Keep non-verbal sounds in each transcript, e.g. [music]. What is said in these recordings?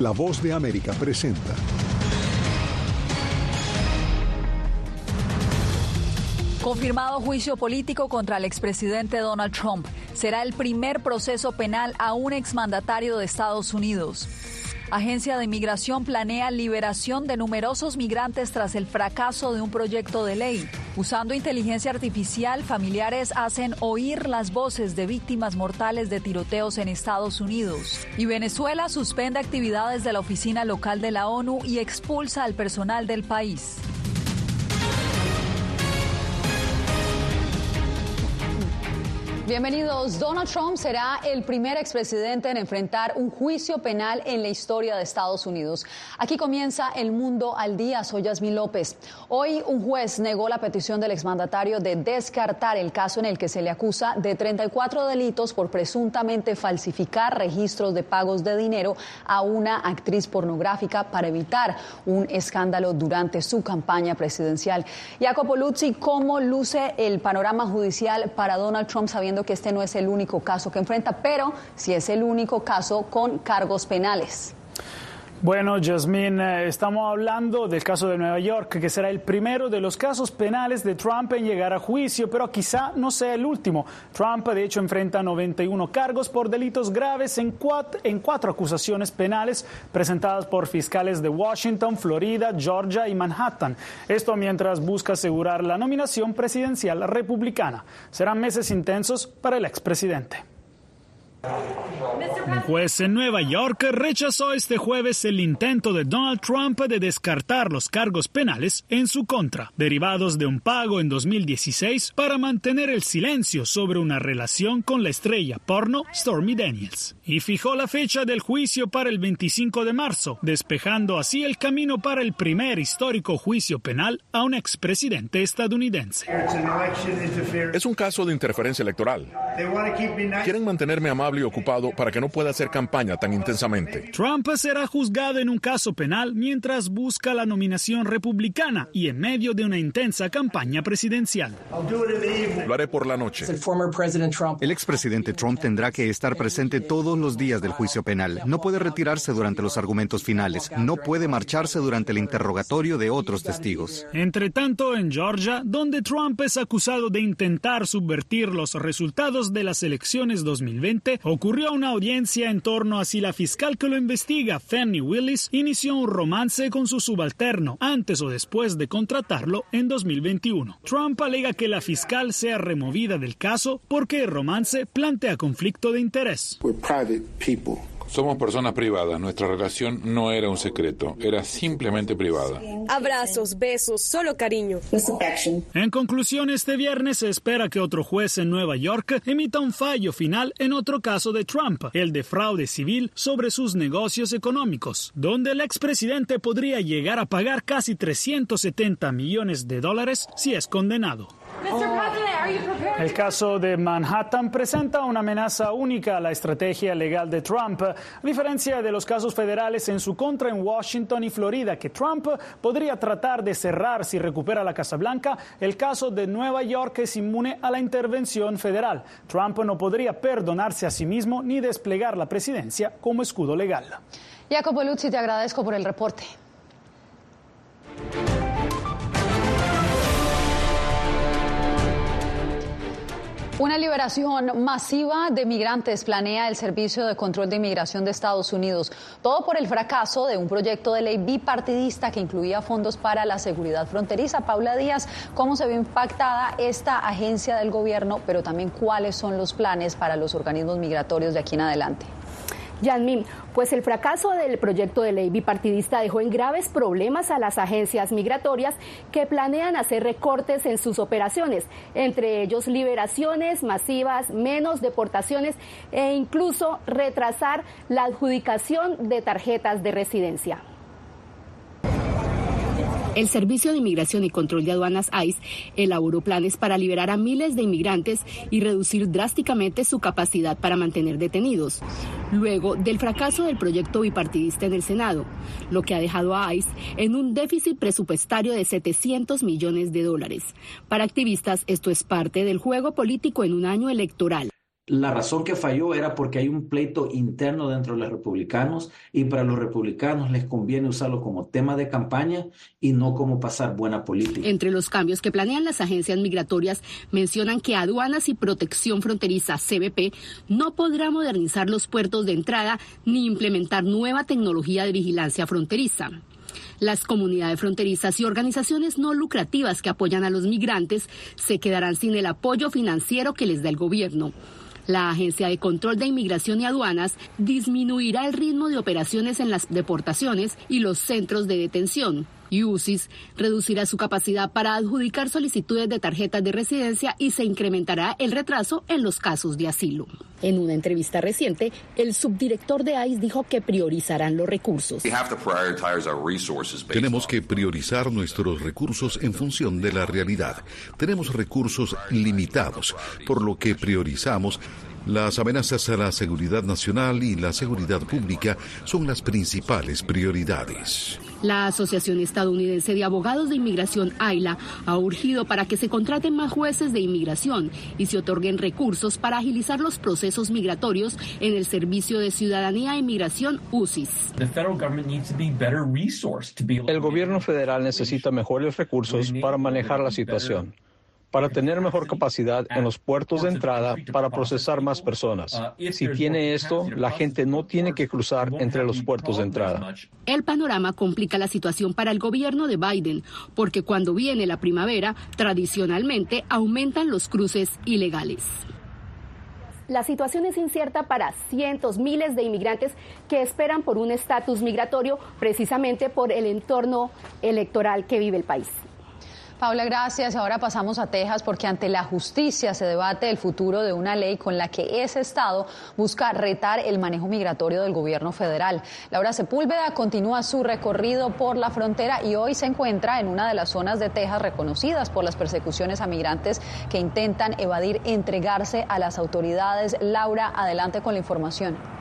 La voz de América presenta. Confirmado juicio político contra el expresidente Donald Trump. Será el primer proceso penal a un exmandatario de Estados Unidos. Agencia de Inmigración planea liberación de numerosos migrantes tras el fracaso de un proyecto de ley. Usando inteligencia artificial, familiares hacen oír las voces de víctimas mortales de tiroteos en Estados Unidos. Y Venezuela suspende actividades de la oficina local de la ONU y expulsa al personal del país. Bienvenidos. Donald Trump será el primer expresidente en enfrentar un juicio penal en la historia de Estados Unidos. Aquí comienza El Mundo al Día. Soy Yasmín López. Hoy un juez negó la petición del exmandatario de descartar el caso en el que se le acusa de 34 delitos por presuntamente falsificar registros de pagos de dinero a una actriz pornográfica para evitar un escándalo durante su campaña presidencial. Jacopo Luzzi, ¿cómo luce el panorama judicial para Donald Trump sabiendo que este no es el único caso que enfrenta, pero sí es el único caso con cargos penales. Bueno, Jasmine, eh, estamos hablando del caso de Nueva York, que será el primero de los casos penales de Trump en llegar a juicio, pero quizá no sea el último. Trump, de hecho, enfrenta 91 cargos por delitos graves en cuatro, en cuatro acusaciones penales presentadas por fiscales de Washington, Florida, Georgia y Manhattan. Esto mientras busca asegurar la nominación presidencial republicana. Serán meses intensos para el expresidente. Un juez en Nueva York rechazó este jueves el intento de Donald Trump de descartar los cargos penales en su contra, derivados de un pago en 2016 para mantener el silencio sobre una relación con la estrella porno Stormy Daniels, y fijó la fecha del juicio para el 25 de marzo, despejando así el camino para el primer histórico juicio penal a un expresidente estadounidense. Es un caso de interferencia electoral. Quieren mantenerme amable y ocupado para que no pueda hacer campaña tan intensamente. Trump será juzgado en un caso penal mientras busca la nominación republicana y en medio de una intensa campaña presidencial. Lo haré por la noche. El expresidente Trump tendrá que estar presente todos los días del juicio penal. No puede retirarse durante los argumentos finales. No puede marcharse durante el interrogatorio de otros testigos. Entre tanto, en Georgia, donde Trump es acusado de intentar subvertir los resultados de las elecciones 2020, ocurrió una audiencia en torno a si la fiscal que lo investiga, Fanny Willis, inició un romance con su subalterno antes o después de contratarlo en 2021. Trump alega que la fiscal sea removida del caso porque el romance plantea conflicto de interés. Somos personas privadas, nuestra relación no era un secreto, era simplemente privada. Abrazos, besos, solo cariño. En conclusión, este viernes se espera que otro juez en Nueva York emita un fallo final en otro caso de Trump, el de fraude civil sobre sus negocios económicos, donde el expresidente podría llegar a pagar casi 370 millones de dólares si es condenado. El caso de Manhattan presenta una amenaza única a la estrategia legal de Trump, a diferencia de los casos federales en su contra en Washington y Florida, que Trump podría tratar de cerrar si recupera la Casa Blanca. El caso de Nueva York es inmune a la intervención federal. Trump no podría perdonarse a sí mismo ni desplegar la presidencia como escudo legal. Jacopo Luzzi, te agradezco por el reporte. Una liberación masiva de migrantes planea el Servicio de Control de Inmigración de Estados Unidos. Todo por el fracaso de un proyecto de ley bipartidista que incluía fondos para la seguridad fronteriza. Paula Díaz, ¿cómo se ve impactada esta agencia del gobierno, pero también cuáles son los planes para los organismos migratorios de aquí en adelante? Yanmin, pues el fracaso del proyecto de ley bipartidista dejó en graves problemas a las agencias migratorias que planean hacer recortes en sus operaciones, entre ellos liberaciones masivas, menos deportaciones e incluso retrasar la adjudicación de tarjetas de residencia. El Servicio de Inmigración y Control de Aduanas ICE elaboró planes para liberar a miles de inmigrantes y reducir drásticamente su capacidad para mantener detenidos, luego del fracaso del proyecto bipartidista en el Senado, lo que ha dejado a ICE en un déficit presupuestario de 700 millones de dólares. Para activistas, esto es parte del juego político en un año electoral. La razón que falló era porque hay un pleito interno dentro de los republicanos y para los republicanos les conviene usarlo como tema de campaña y no como pasar buena política. Entre los cambios que planean las agencias migratorias mencionan que Aduanas y Protección Fronteriza CBP no podrá modernizar los puertos de entrada ni implementar nueva tecnología de vigilancia fronteriza. Las comunidades fronterizas y organizaciones no lucrativas que apoyan a los migrantes se quedarán sin el apoyo financiero que les da el gobierno. La Agencia de Control de Inmigración y Aduanas disminuirá el ritmo de operaciones en las deportaciones y los centros de detención. Y UCIS reducirá su capacidad para adjudicar solicitudes de tarjetas de residencia y se incrementará el retraso en los casos de asilo. En una entrevista reciente, el subdirector de ICE dijo que priorizarán los recursos. Tenemos que priorizar nuestros recursos en función de la realidad. Tenemos recursos limitados, por lo que priorizamos las amenazas a la seguridad nacional y la seguridad pública son las principales prioridades. La Asociación Estadounidense de Abogados de Inmigración, AILA, ha urgido para que se contraten más jueces de inmigración y se otorguen recursos para agilizar los procesos migratorios en el Servicio de Ciudadanía e Inmigración, UCIS. El gobierno federal necesita mejores recursos para manejar la situación para tener mejor capacidad en los puertos de entrada para procesar más personas. Si tiene esto, la gente no tiene que cruzar entre los puertos de entrada. El panorama complica la situación para el gobierno de Biden, porque cuando viene la primavera, tradicionalmente aumentan los cruces ilegales. La situación es incierta para cientos, miles de inmigrantes que esperan por un estatus migratorio precisamente por el entorno electoral que vive el país. Paula, gracias. Ahora pasamos a Texas porque ante la justicia se debate el futuro de una ley con la que ese estado busca retar el manejo migratorio del gobierno federal. Laura Sepúlveda continúa su recorrido por la frontera y hoy se encuentra en una de las zonas de Texas reconocidas por las persecuciones a migrantes que intentan evadir entregarse a las autoridades. Laura, adelante con la información.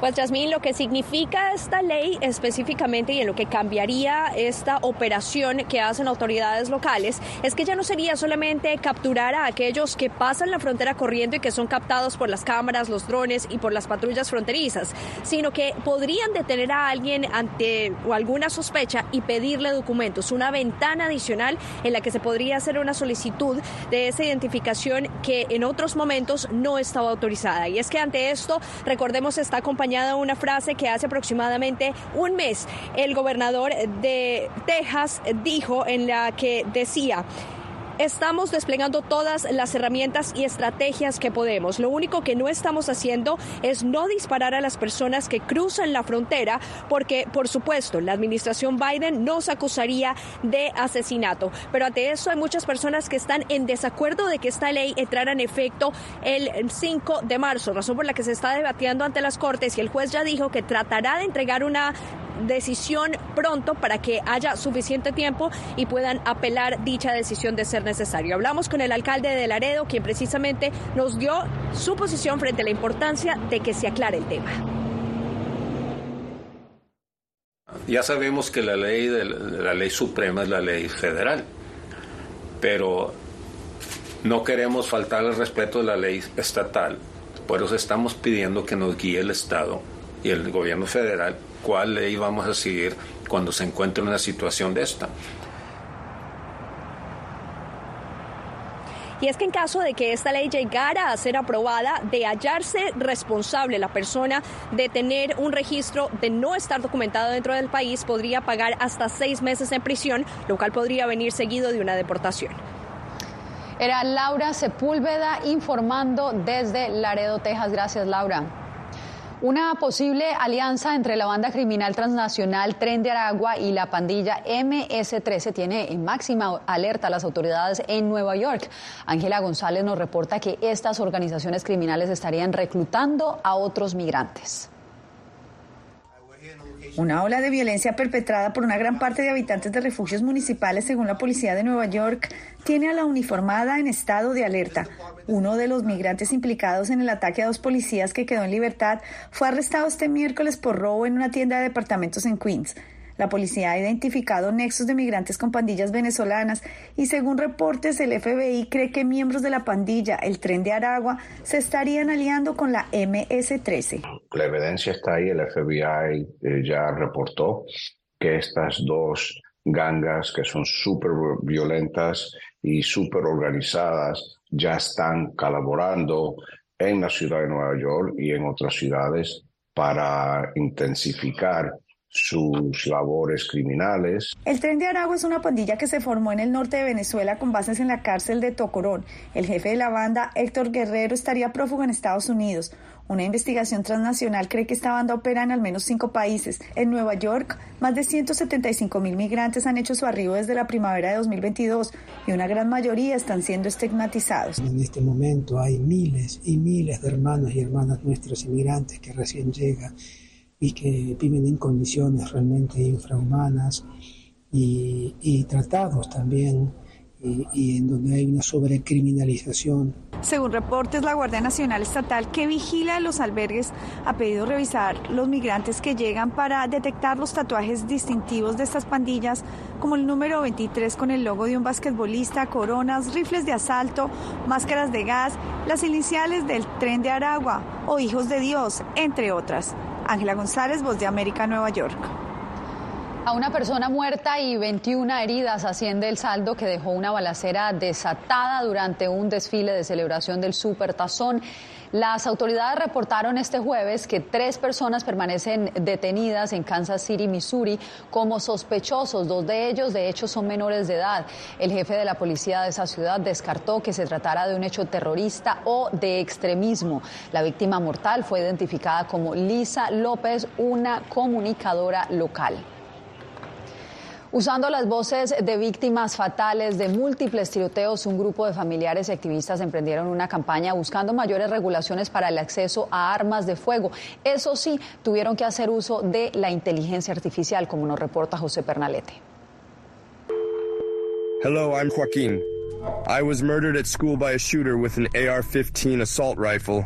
Pues Yasmín, lo que significa esta ley específicamente y en lo que cambiaría esta operación que hacen autoridades locales es que ya no sería solamente capturar a aquellos que pasan la frontera corriendo y que son captados por las cámaras, los drones y por las patrullas fronterizas, sino que podrían detener a alguien ante o alguna sospecha y pedirle documentos, una ventana adicional en la que se podría hacer una solicitud de esa identificación que en otros momentos no estaba autorizada. Y es que ante esto, recordemos, esta compañía acompañada una frase que hace aproximadamente un mes el gobernador de Texas dijo en la que decía, Estamos desplegando todas las herramientas y estrategias que podemos. Lo único que no estamos haciendo es no disparar a las personas que cruzan la frontera porque, por supuesto, la administración Biden nos acusaría de asesinato. Pero ante eso hay muchas personas que están en desacuerdo de que esta ley entrara en efecto el 5 de marzo, razón por la que se está debatiendo ante las Cortes y el juez ya dijo que tratará de entregar una decisión pronto para que haya suficiente tiempo y puedan apelar dicha decisión de ser necesario. Hablamos con el alcalde de Laredo, quien precisamente nos dio su posición frente a la importancia de que se aclare el tema. Ya sabemos que la ley de la ley suprema es la ley federal, pero no queremos faltar el respeto de la ley estatal. Por eso estamos pidiendo que nos guíe el Estado y el gobierno federal cuál ley vamos a seguir cuando se encuentre una situación de esta. Y es que en caso de que esta ley llegara a ser aprobada, de hallarse responsable la persona de tener un registro de no estar documentado dentro del país, podría pagar hasta seis meses en prisión, lo cual podría venir seguido de una deportación. Era Laura Sepúlveda informando desde Laredo, Texas. Gracias, Laura. Una posible alianza entre la banda criminal transnacional Tren de Aragua y la pandilla MS-13 tiene en máxima alerta a las autoridades en Nueva York. Ángela González nos reporta que estas organizaciones criminales estarían reclutando a otros migrantes. Una ola de violencia perpetrada por una gran parte de habitantes de refugios municipales, según la policía de Nueva York, tiene a la uniformada en estado de alerta. Uno de los migrantes implicados en el ataque a dos policías que quedó en libertad fue arrestado este miércoles por robo en una tienda de departamentos en Queens. La policía ha identificado nexos de migrantes con pandillas venezolanas y según reportes el FBI cree que miembros de la pandilla, el tren de Aragua, se estarían aliando con la MS-13. La evidencia está ahí, el FBI eh, ya reportó que estas dos gangas que son súper violentas y súper organizadas ya están colaborando en la ciudad de Nueva York y en otras ciudades para intensificar sus labores criminales. El Tren de Aragua es una pandilla que se formó en el norte de Venezuela con bases en la cárcel de Tocorón. El jefe de la banda, Héctor Guerrero, estaría prófugo en Estados Unidos. Una investigación transnacional cree que esta banda opera en al menos cinco países. En Nueva York, más de 175 mil migrantes han hecho su arribo desde la primavera de 2022 y una gran mayoría están siendo estigmatizados. En este momento hay miles y miles de hermanos y hermanas nuestros inmigrantes que recién llegan y que viven en condiciones realmente infrahumanas y, y tratados también y, en donde hay una sobrecriminalización. Según reportes, la Guardia Nacional Estatal que vigila los albergues ha pedido revisar los migrantes que llegan para detectar los tatuajes distintivos de estas pandillas, como el número 23 con el logo de un basquetbolista, coronas, rifles de asalto, máscaras de gas, las iniciales del tren de Aragua o hijos de Dios, entre otras. Ángela González, Voz de América, Nueva York. A una persona muerta y 21 heridas asciende el saldo que dejó una balacera desatada durante un desfile de celebración del Supertazón. Las autoridades reportaron este jueves que tres personas permanecen detenidas en Kansas City, Missouri, como sospechosos. Dos de ellos, de hecho, son menores de edad. El jefe de la policía de esa ciudad descartó que se tratara de un hecho terrorista o de extremismo. La víctima mortal fue identificada como Lisa López, una comunicadora local. Usando las voces de víctimas fatales de múltiples tiroteos, un grupo de familiares y activistas emprendieron una campaña buscando mayores regulaciones para el acceso a armas de fuego. Eso sí, tuvieron que hacer uso de la inteligencia artificial, como nos reporta José Pernalete. Hello, I'm Joaquín. I was murdered at school by a shooter with an AR-15 assault rifle.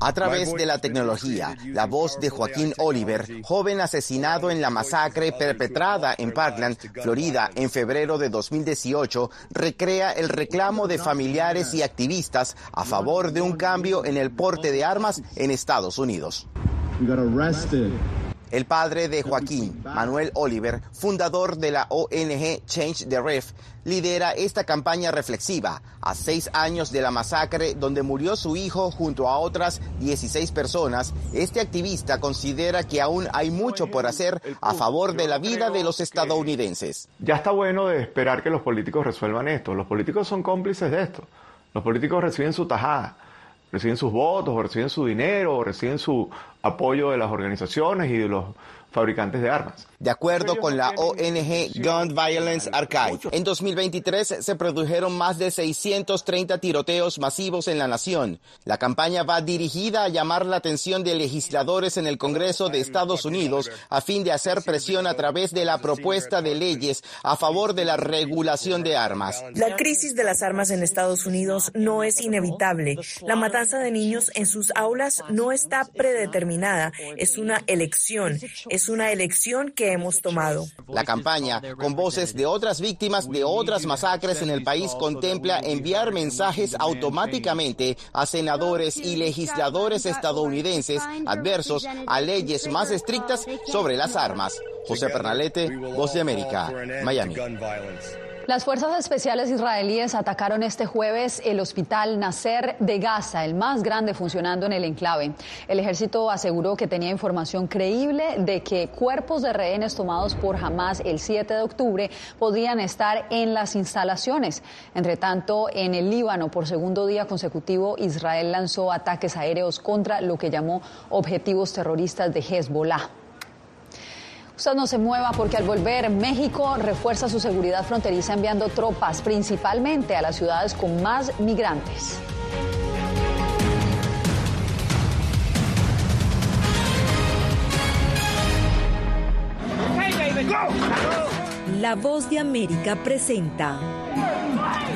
A través de la tecnología, la voz de Joaquín Oliver, joven asesinado en la masacre perpetrada en Parkland, Florida, en febrero de 2018, recrea el reclamo de familiares y activistas a favor de un cambio en el porte de armas en Estados Unidos. El padre de Joaquín, Manuel Oliver, fundador de la ONG Change the Ref, lidera esta campaña reflexiva a seis años de la masacre donde murió su hijo junto a otras 16 personas. Este activista considera que aún hay mucho por hacer a favor de la vida de los estadounidenses. Ya está bueno de esperar que los políticos resuelvan esto. Los políticos son cómplices de esto. Los políticos reciben su tajada reciben sus votos, o reciben su dinero, o reciben su apoyo de las organizaciones y de los fabricantes de armas. De acuerdo con la ONG Gun Violence Archive, en 2023 se produjeron más de 630 tiroteos masivos en la nación. La campaña va dirigida a llamar la atención de legisladores en el Congreso de Estados Unidos a fin de hacer presión a través de la propuesta de leyes a favor de la regulación de armas. La crisis de las armas en Estados Unidos no es inevitable. La matanza de niños en sus aulas no está predeterminada, es una elección es una elección que hemos tomado. La campaña, con voces de otras víctimas de otras masacres en el país, contempla enviar mensajes automáticamente a senadores y legisladores estadounidenses adversos a leyes más estrictas sobre las armas. José Pernalete, Voz de América, Miami. Las fuerzas especiales israelíes atacaron este jueves el hospital Nasser de Gaza, el más grande funcionando en el enclave. El ejército aseguró que tenía información creíble de que cuerpos de rehenes tomados por Hamas el 7 de octubre podrían estar en las instalaciones. Entre tanto, en el Líbano, por segundo día consecutivo, Israel lanzó ataques aéreos contra lo que llamó objetivos terroristas de Hezbollah. Usted no se mueva porque al volver México refuerza su seguridad fronteriza enviando tropas principalmente a las ciudades con más migrantes. La voz de América presenta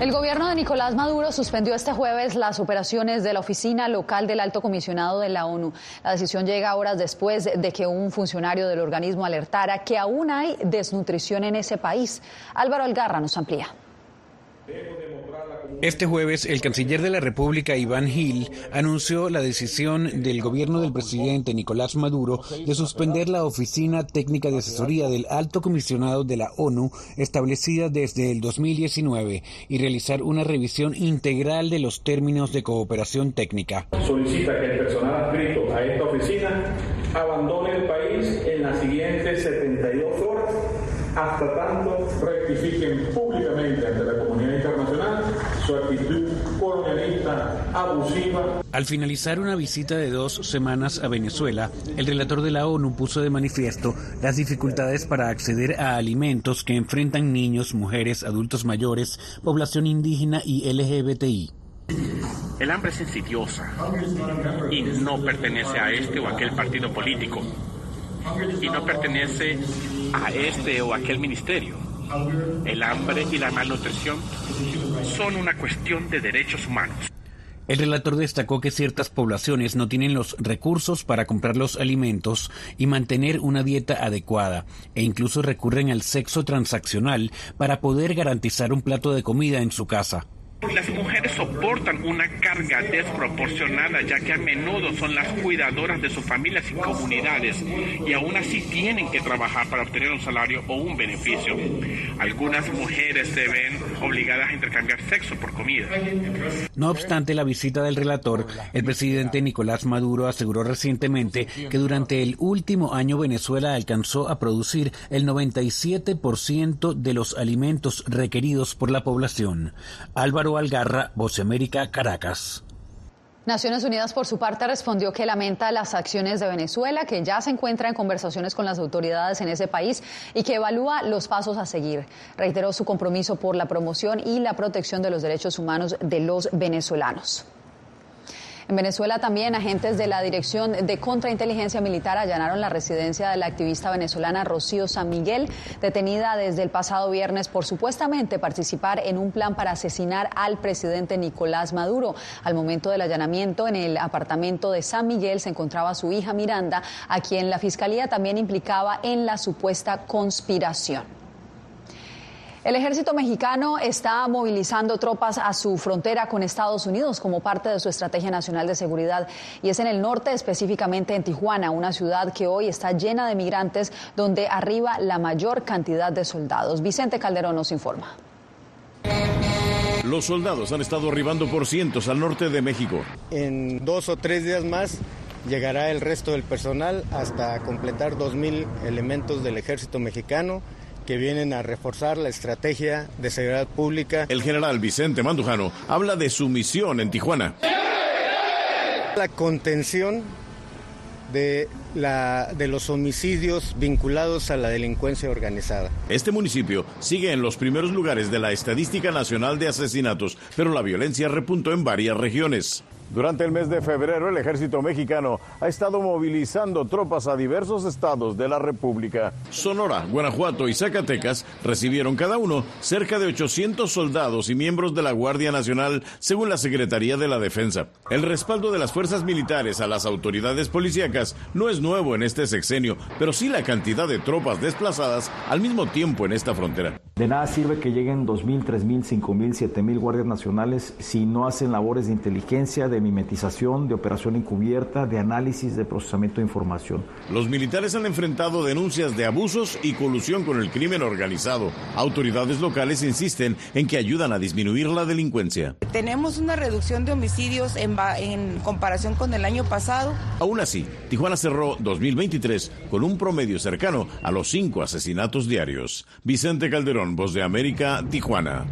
El gobierno de Nicolás Maduro suspendió este jueves las operaciones de la oficina local del alto comisionado de la ONU. La decisión llega horas después de que un funcionario del organismo alertara que aún hay desnutrición en ese país. Álvaro Algarra nos amplía. Este jueves, el canciller de la República, Iván Gil, anunció la decisión del gobierno del presidente Nicolás Maduro de suspender la Oficina Técnica de Asesoría del Alto Comisionado de la ONU, establecida desde el 2019, y realizar una revisión integral de los términos de cooperación técnica. Solicita que el personal adscrito a esta oficina abandone el país en las siguientes 72 horas hasta tanto rectifiquen públicamente ante la comunidad internacional su actitud colonialista abusiva. Al finalizar una visita de dos semanas a Venezuela, el relator de la ONU puso de manifiesto las dificultades para acceder a alimentos que enfrentan niños, mujeres, adultos mayores, población indígena y LGBTI. El hambre es insidiosa y no pertenece a este o aquel partido político y no pertenece a este o aquel ministerio. El hambre y la malnutrición son una cuestión de derechos humanos. El relator destacó que ciertas poblaciones no tienen los recursos para comprar los alimentos y mantener una dieta adecuada, e incluso recurren al sexo transaccional para poder garantizar un plato de comida en su casa. Las mujeres soportan una carga desproporcionada ya que a menudo son las cuidadoras de sus familias y comunidades y aún así tienen que trabajar para obtener un salario o un beneficio. Algunas mujeres se ven obligadas a intercambiar sexo por comida. No obstante la visita del relator, el presidente Nicolás Maduro aseguró recientemente que durante el último año Venezuela alcanzó a producir el 97% de los alimentos requeridos por la población. Álvaro Algarra, Voz América, Caracas. Naciones Unidas, por su parte, respondió que lamenta las acciones de Venezuela, que ya se encuentra en conversaciones con las autoridades en ese país y que evalúa los pasos a seguir. Reiteró su compromiso por la promoción y la protección de los derechos humanos de los venezolanos. En Venezuela también agentes de la Dirección de Contrainteligencia Militar allanaron la residencia de la activista venezolana Rocío San Miguel, detenida desde el pasado viernes por supuestamente participar en un plan para asesinar al presidente Nicolás Maduro. Al momento del allanamiento en el apartamento de San Miguel se encontraba su hija Miranda, a quien la fiscalía también implicaba en la supuesta conspiración. El ejército mexicano está movilizando tropas a su frontera con Estados Unidos como parte de su estrategia nacional de seguridad y es en el norte, específicamente en Tijuana, una ciudad que hoy está llena de migrantes donde arriba la mayor cantidad de soldados. Vicente Calderón nos informa. Los soldados han estado arribando por cientos al norte de México. En dos o tres días más llegará el resto del personal hasta completar 2.000 elementos del ejército mexicano que vienen a reforzar la estrategia de seguridad pública. El general Vicente Mandujano habla de su misión en Tijuana. La contención de, la, de los homicidios vinculados a la delincuencia organizada. Este municipio sigue en los primeros lugares de la Estadística Nacional de Asesinatos, pero la violencia repuntó en varias regiones. Durante el mes de febrero, el ejército mexicano ha estado movilizando tropas a diversos estados de la República. Sonora, Guanajuato y Zacatecas recibieron cada uno cerca de 800 soldados y miembros de la Guardia Nacional, según la Secretaría de la Defensa. El respaldo de las fuerzas militares a las autoridades policíacas no es nuevo en este sexenio, pero sí la cantidad de tropas desplazadas al mismo tiempo en esta frontera. De nada sirve que lleguen 2.000, 3.000, 5.000, 7.000 guardias nacionales si no hacen labores de inteligencia, de mimetización, de operación encubierta, de análisis, de procesamiento de información. Los militares han enfrentado denuncias de abusos y colusión con el crimen organizado. Autoridades locales insisten en que ayudan a disminuir la delincuencia. Tenemos una reducción de homicidios en, en comparación con el año pasado. Aún así, Tijuana cerró 2023 con un promedio cercano a los cinco asesinatos diarios. Vicente Calderón, Voz de América, Tijuana.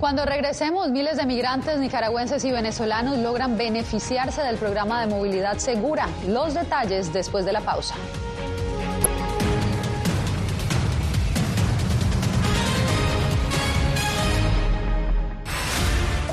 Cuando regresemos, miles de migrantes nicaragüenses y venezolanos logran beneficiarse del programa de movilidad segura. Los detalles después de la pausa.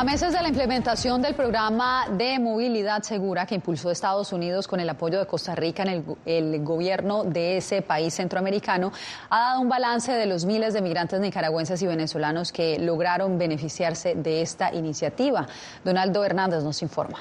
A meses de la implementación del programa de movilidad segura que impulsó Estados Unidos con el apoyo de Costa Rica en el, el, gobierno de ese país centroamericano, ha dado un balance de los miles de migrantes nicaragüenses y venezolanos que lograron beneficiarse de esta iniciativa. Donaldo Hernández nos informa.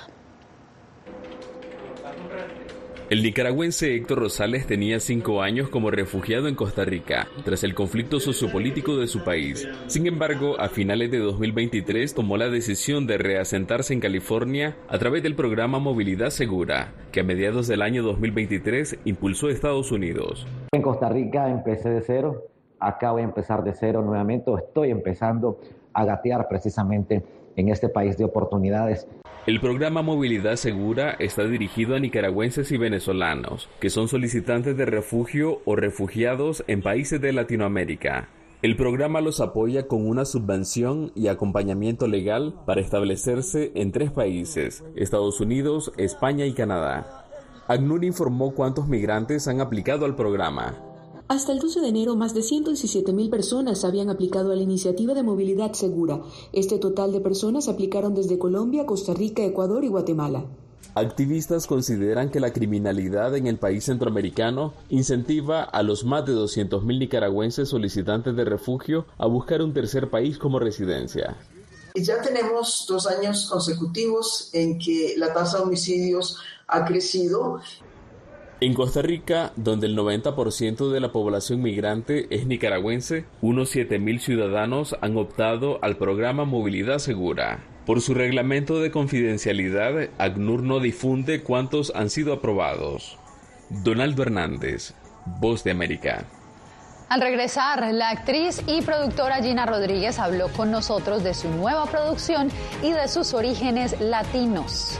El nicaragüense Héctor Rosales tenía cinco años como refugiado en Costa Rica, tras el conflicto sociopolítico de su país. Sin embargo, a finales de 2023 tomó la decisión de reasentarse en California a través del programa Movilidad Segura, que a mediados del año 2023 impulsó Estados Unidos. En Costa Rica empecé de cero, acá voy a empezar de cero nuevamente, estoy empezando a gatear precisamente en este país de oportunidades. El programa Movilidad Segura está dirigido a nicaragüenses y venezolanos que son solicitantes de refugio o refugiados en países de Latinoamérica. El programa los apoya con una subvención y acompañamiento legal para establecerse en tres países, Estados Unidos, España y Canadá. ACNUR informó cuántos migrantes han aplicado al programa. Hasta el 12 de enero, más de 117 mil personas habían aplicado a la iniciativa de movilidad segura. Este total de personas aplicaron desde Colombia, Costa Rica, Ecuador y Guatemala. Activistas consideran que la criminalidad en el país centroamericano incentiva a los más de 200.000 nicaragüenses solicitantes de refugio a buscar un tercer país como residencia. Ya tenemos dos años consecutivos en que la tasa de homicidios ha crecido en Costa Rica, donde el 90% de la población migrante es nicaragüense, unos 7.000 ciudadanos han optado al programa Movilidad Segura. Por su reglamento de confidencialidad, ACNUR no difunde cuántos han sido aprobados. Donaldo Hernández, Voz de América. Al regresar, la actriz y productora Gina Rodríguez habló con nosotros de su nueva producción y de sus orígenes latinos.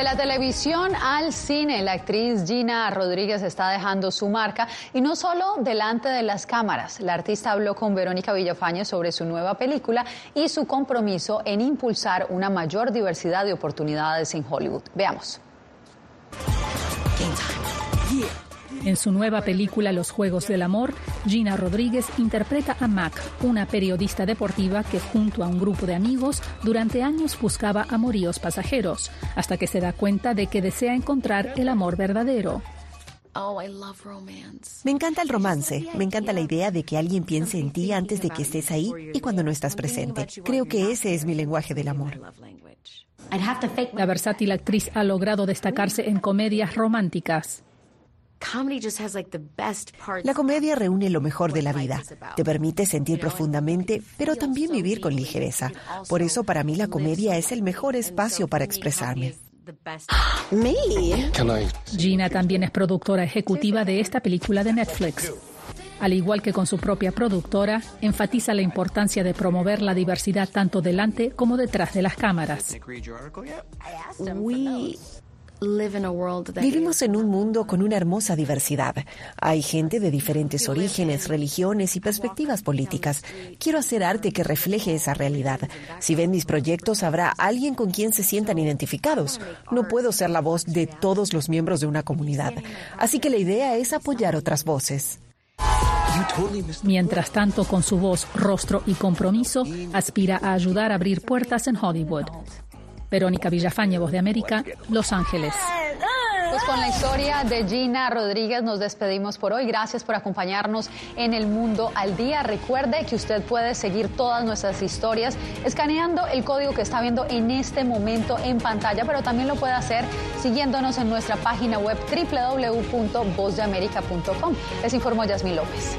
De la televisión al cine, la actriz Gina Rodríguez está dejando su marca y no solo delante de las cámaras. La artista habló con Verónica Villafañe sobre su nueva película y su compromiso en impulsar una mayor diversidad de oportunidades en Hollywood. Veamos. En su nueva película Los Juegos del Amor, Gina Rodríguez interpreta a Mac, una periodista deportiva que junto a un grupo de amigos durante años buscaba amoríos pasajeros, hasta que se da cuenta de que desea encontrar el amor verdadero. Oh, me encanta el romance, me encanta la idea de que alguien piense en ti antes de que estés ahí y cuando no estás presente. Creo que ese es mi lenguaje del amor. La versátil actriz ha logrado destacarse en comedias románticas. La comedia reúne lo mejor de la vida. Te permite sentir profundamente, pero también vivir con ligereza. Por eso para mí la comedia es el mejor espacio para expresarme. [gasps] Gina también es productora ejecutiva de esta película de Netflix. Al igual que con su propia productora, enfatiza la importancia de promover la diversidad tanto delante como detrás de las cámaras. Vivimos en un mundo con una hermosa diversidad. Hay gente de diferentes orígenes, religiones y perspectivas políticas. Quiero hacer arte que refleje esa realidad. Si ven mis proyectos, habrá alguien con quien se sientan identificados. No puedo ser la voz de todos los miembros de una comunidad. Así que la idea es apoyar otras voces. Mientras tanto, con su voz, rostro y compromiso, aspira a ayudar a abrir puertas en Hollywood. Verónica Villafañe, Voz de América, Los Ángeles. Pues con la historia de Gina Rodríguez nos despedimos por hoy. Gracias por acompañarnos en el mundo al día. Recuerde que usted puede seguir todas nuestras historias escaneando el código que está viendo en este momento en pantalla, pero también lo puede hacer siguiéndonos en nuestra página web www.vozdeamerica.com. Les informó Yasmín López.